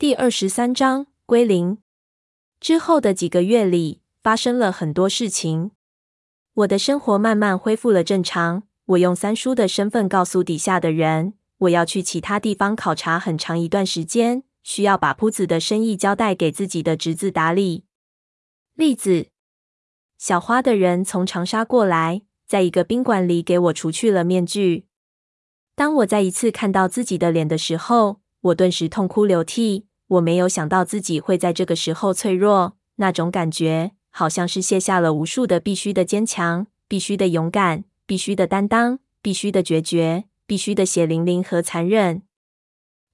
第二十三章归零。之后的几个月里，发生了很多事情。我的生活慢慢恢复了正常。我用三叔的身份告诉底下的人，我要去其他地方考察很长一段时间，需要把铺子的生意交代给自己的侄子打理。栗子、小花的人从长沙过来，在一个宾馆里给我除去了面具。当我再一次看到自己的脸的时候，我顿时痛哭流涕。我没有想到自己会在这个时候脆弱，那种感觉好像是卸下了无数的必须的坚强、必须的勇敢、必须的担当、必须的决绝、必须的血淋淋和残忍。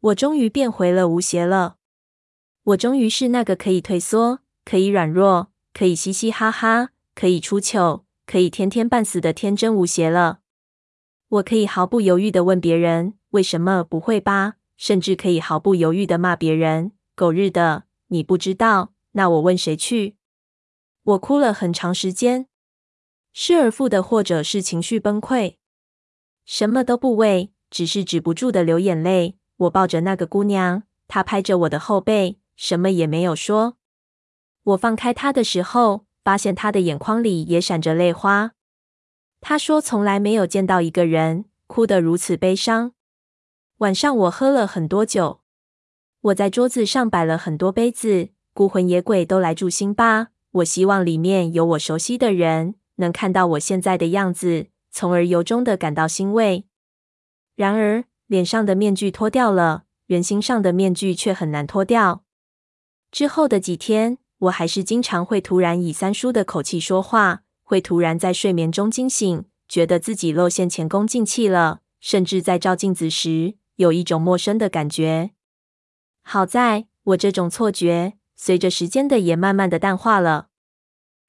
我终于变回了吴邪了。我终于是那个可以退缩、可以软弱、可以嘻嘻哈哈、可以出糗、可以天天半死的天真无邪了。我可以毫不犹豫的问别人：“为什么不会吧？”甚至可以毫不犹豫地骂别人：“狗日的，你不知道，那我问谁去？”我哭了很长时间，失而复得，或者是情绪崩溃，什么都不为，只是止不住的流眼泪。我抱着那个姑娘，她拍着我的后背，什么也没有说。我放开她的时候，发现她的眼眶里也闪着泪花。她说：“从来没有见到一个人哭得如此悲伤。”晚上我喝了很多酒，我在桌子上摆了很多杯子，孤魂野鬼都来助兴吧。我希望里面有我熟悉的人，能看到我现在的样子，从而由衷的感到欣慰。然而，脸上的面具脱掉了，人心上的面具却很难脱掉。之后的几天，我还是经常会突然以三叔的口气说话，会突然在睡眠中惊醒，觉得自己露馅前功尽弃了，甚至在照镜子时，有一种陌生的感觉。好在我这种错觉随着时间的也慢慢的淡化了。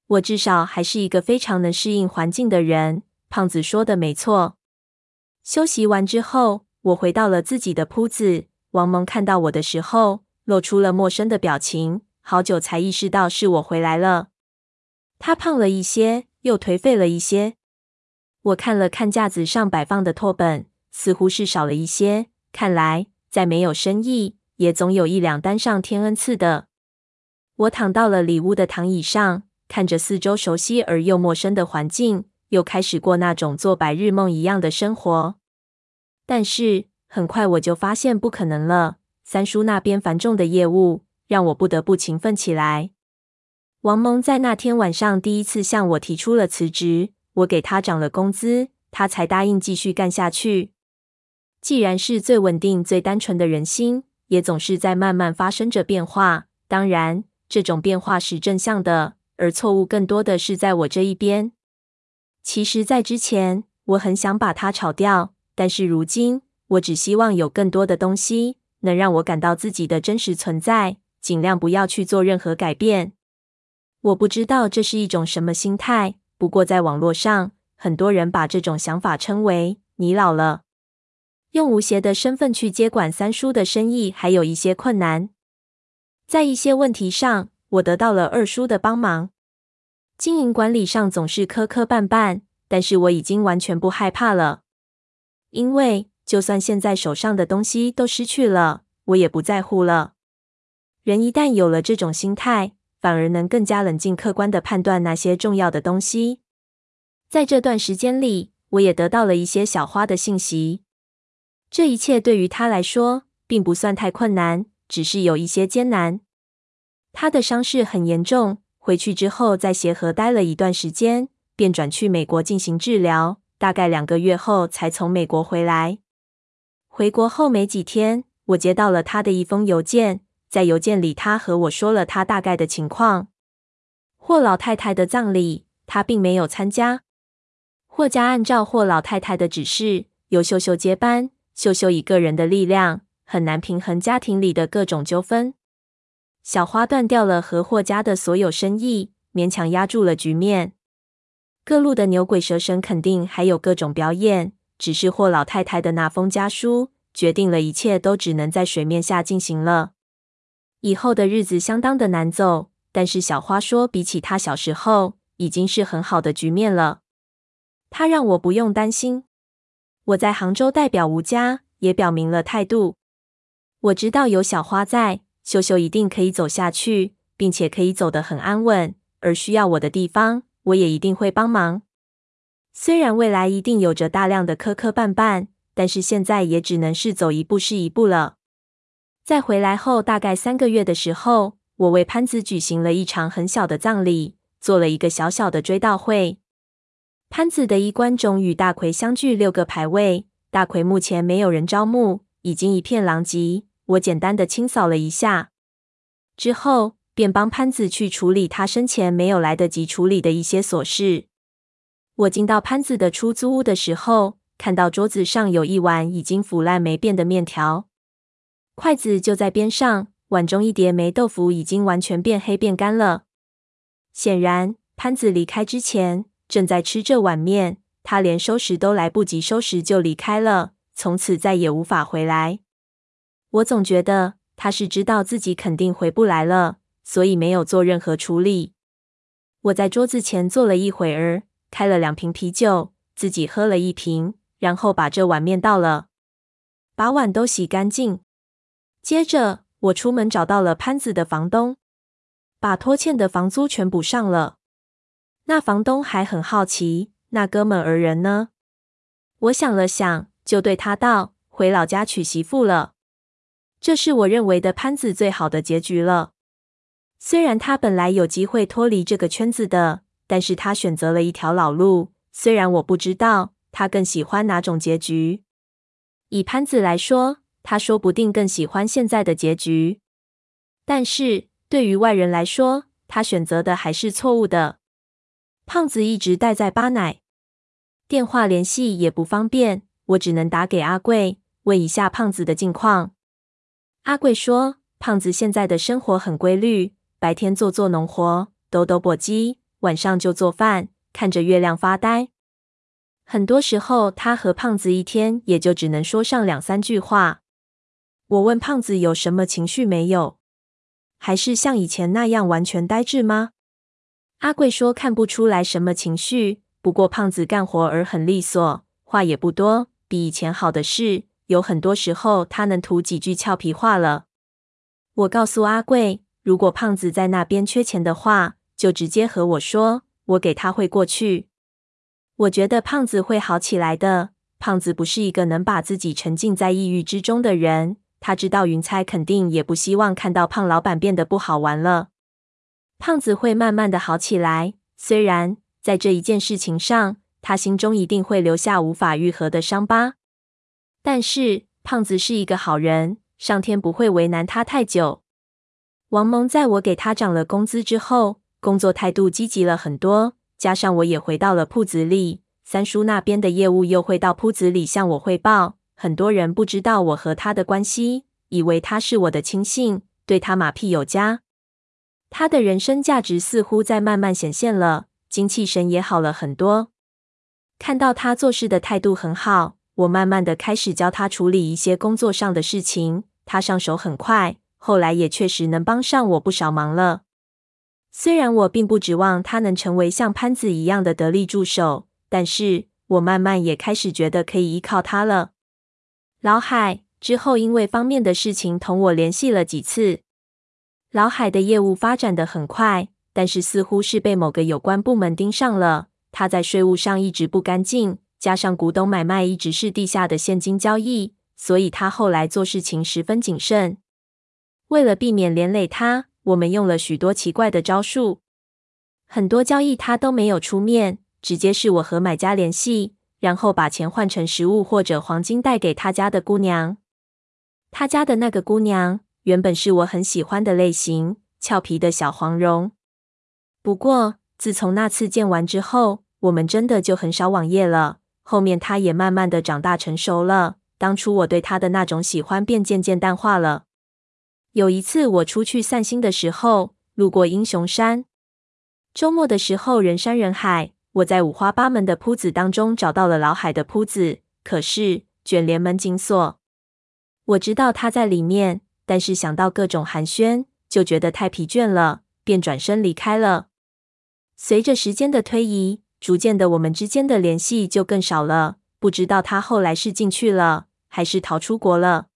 我至少还是一个非常能适应环境的人。胖子说的没错。休息完之后，我回到了自己的铺子。王蒙看到我的时候，露出了陌生的表情，好久才意识到是我回来了。他胖了一些，又颓废了一些。我看了看架子上摆放的拓本，似乎是少了一些。看来，再没有生意，也总有一两单上天恩赐的。我躺到了里屋的躺椅上，看着四周熟悉而又陌生的环境，又开始过那种做白日梦一样的生活。但是，很快我就发现不可能了。三叔那边繁重的业务，让我不得不勤奋起来。王蒙在那天晚上第一次向我提出了辞职，我给他涨了工资，他才答应继续干下去。既然是最稳定、最单纯的人心，也总是在慢慢发生着变化。当然，这种变化是正向的，而错误更多的是在我这一边。其实，在之前，我很想把它炒掉，但是如今，我只希望有更多的东西能让我感到自己的真实存在，尽量不要去做任何改变。我不知道这是一种什么心态，不过在网络上，很多人把这种想法称为“你老了”。用吴邪的身份去接管三叔的生意，还有一些困难。在一些问题上，我得到了二叔的帮忙。经营管理上总是磕磕绊绊，但是我已经完全不害怕了，因为就算现在手上的东西都失去了，我也不在乎了。人一旦有了这种心态，反而能更加冷静客观的判断那些重要的东西。在这段时间里，我也得到了一些小花的信息。这一切对于他来说并不算太困难，只是有一些艰难。他的伤势很严重，回去之后在协和待了一段时间，便转去美国进行治疗，大概两个月后才从美国回来。回国后没几天，我接到了他的一封邮件，在邮件里他和我说了他大概的情况。霍老太太的葬礼，他并没有参加。霍家按照霍老太太的指示，由秀秀接班。秀秀一个人的力量很难平衡家庭里的各种纠纷。小花断掉了和霍家的所有生意，勉强压住了局面。各路的牛鬼蛇神肯定还有各种表演，只是霍老太太的那封家书决定了一切都只能在水面下进行了。以后的日子相当的难走，但是小花说，比起她小时候，已经是很好的局面了。她让我不用担心。我在杭州代表吴家，也表明了态度。我知道有小花在，秀秀一定可以走下去，并且可以走得很安稳。而需要我的地方，我也一定会帮忙。虽然未来一定有着大量的磕磕绊绊，但是现在也只能是走一步是一步了。在回来后大概三个月的时候，我为潘子举行了一场很小的葬礼，做了一个小小的追悼会。潘子的衣冠冢与大奎相距六个牌位，大奎目前没有人招募，已经一片狼藉。我简单的清扫了一下之后，便帮潘子去处理他生前没有来得及处理的一些琐事。我进到潘子的出租屋的时候，看到桌子上有一碗已经腐烂霉变的面条，筷子就在边上，碗中一碟霉豆腐已经完全变黑变干了。显然，潘子离开之前正在吃这碗面，他连收拾都来不及收拾就离开了，从此再也无法回来。我总觉得他是知道自己肯定回不来了，所以没有做任何处理。我在桌子前坐了一会儿，开了两瓶啤酒，自己喝了一瓶，然后把这碗面倒了，把碗都洗干净。接着，我出门找到了潘子的房东，把拖欠的房租全补上了。那房东还很好奇，那哥们儿人呢？我想了想，就对他道：“回老家娶媳妇了。”这是我认为的潘子最好的结局了。虽然他本来有机会脱离这个圈子的，但是他选择了一条老路。虽然我不知道他更喜欢哪种结局，以潘子来说，他说不定更喜欢现在的结局。但是对于外人来说，他选择的还是错误的。胖子一直待在巴乃，电话联系也不方便，我只能打给阿贵，问一下胖子的近况。阿贵说：“胖子现在的生活很规律，白天做做农活，抖抖簸箕，晚上就做饭，看着月亮发呆。很多时候，他和胖子一天也就只能说上两三句话。”我问胖子有什么情绪没有？还是像以前那样完全呆滞吗？阿贵说看不出来什么情绪，不过胖子干活儿很利索，话也不多，比以前好的是。有很多时候，他能吐几句俏皮话了。我告诉阿贵，如果胖子在那边缺钱的话，就直接和我说，我给他汇过去。我觉得胖子会好起来的。胖子不是一个能把自己沉浸在抑郁之中的人。他知道云彩肯定也不希望看到胖老板变得不好玩了。胖子会慢慢的好起来，虽然在这一件事情上，他心中一定会留下无法愈合的伤疤。但是胖子是一个好人，上天不会为难他太久。王蒙在我给他涨了工资之后，工作态度积极了很多。加上我也回到了铺子里，三叔那边的业务又会到铺子里向我汇报。很多人不知道我和他的关系，以为他是我的亲信，对他马屁有加。他的人生价值似乎在慢慢显现了，精气神也好了很多。看到他做事的态度很好。我慢慢的开始教他处理一些工作上的事情，他上手很快，后来也确实能帮上我不少忙了。虽然我并不指望他能成为像潘子一样的得力助手，但是我慢慢也开始觉得可以依靠他了。老海之后因为方面的事情同我联系了几次。老海的业务发展得很快，但是似乎是被某个有关部门盯上了，他在税务上一直不干净。加上古董买卖一直是地下的现金交易，所以他后来做事情十分谨慎。为了避免连累他，我们用了许多奇怪的招数。很多交易他都没有出面，直接是我和买家联系，然后把钱换成实物或者黄金带给他家的姑娘。他家的那个姑娘原本是我很喜欢的类型，俏皮的小黄蓉。不过自从那次见完之后，我们真的就很少网页了。后面他也慢慢的长大成熟了，当初我对他的那种喜欢便渐渐淡化了。有一次我出去散心的时候，路过英雄山，周末的时候人山人海，我在五花八门的铺子当中找到了老海的铺子，可是卷帘门紧锁。我知道他在里面，但是想到各种寒暄，就觉得太疲倦了，便转身离开了。随着时间的推移，逐渐的，我们之间的联系就更少了。不知道他后来是进去了，还是逃出国了。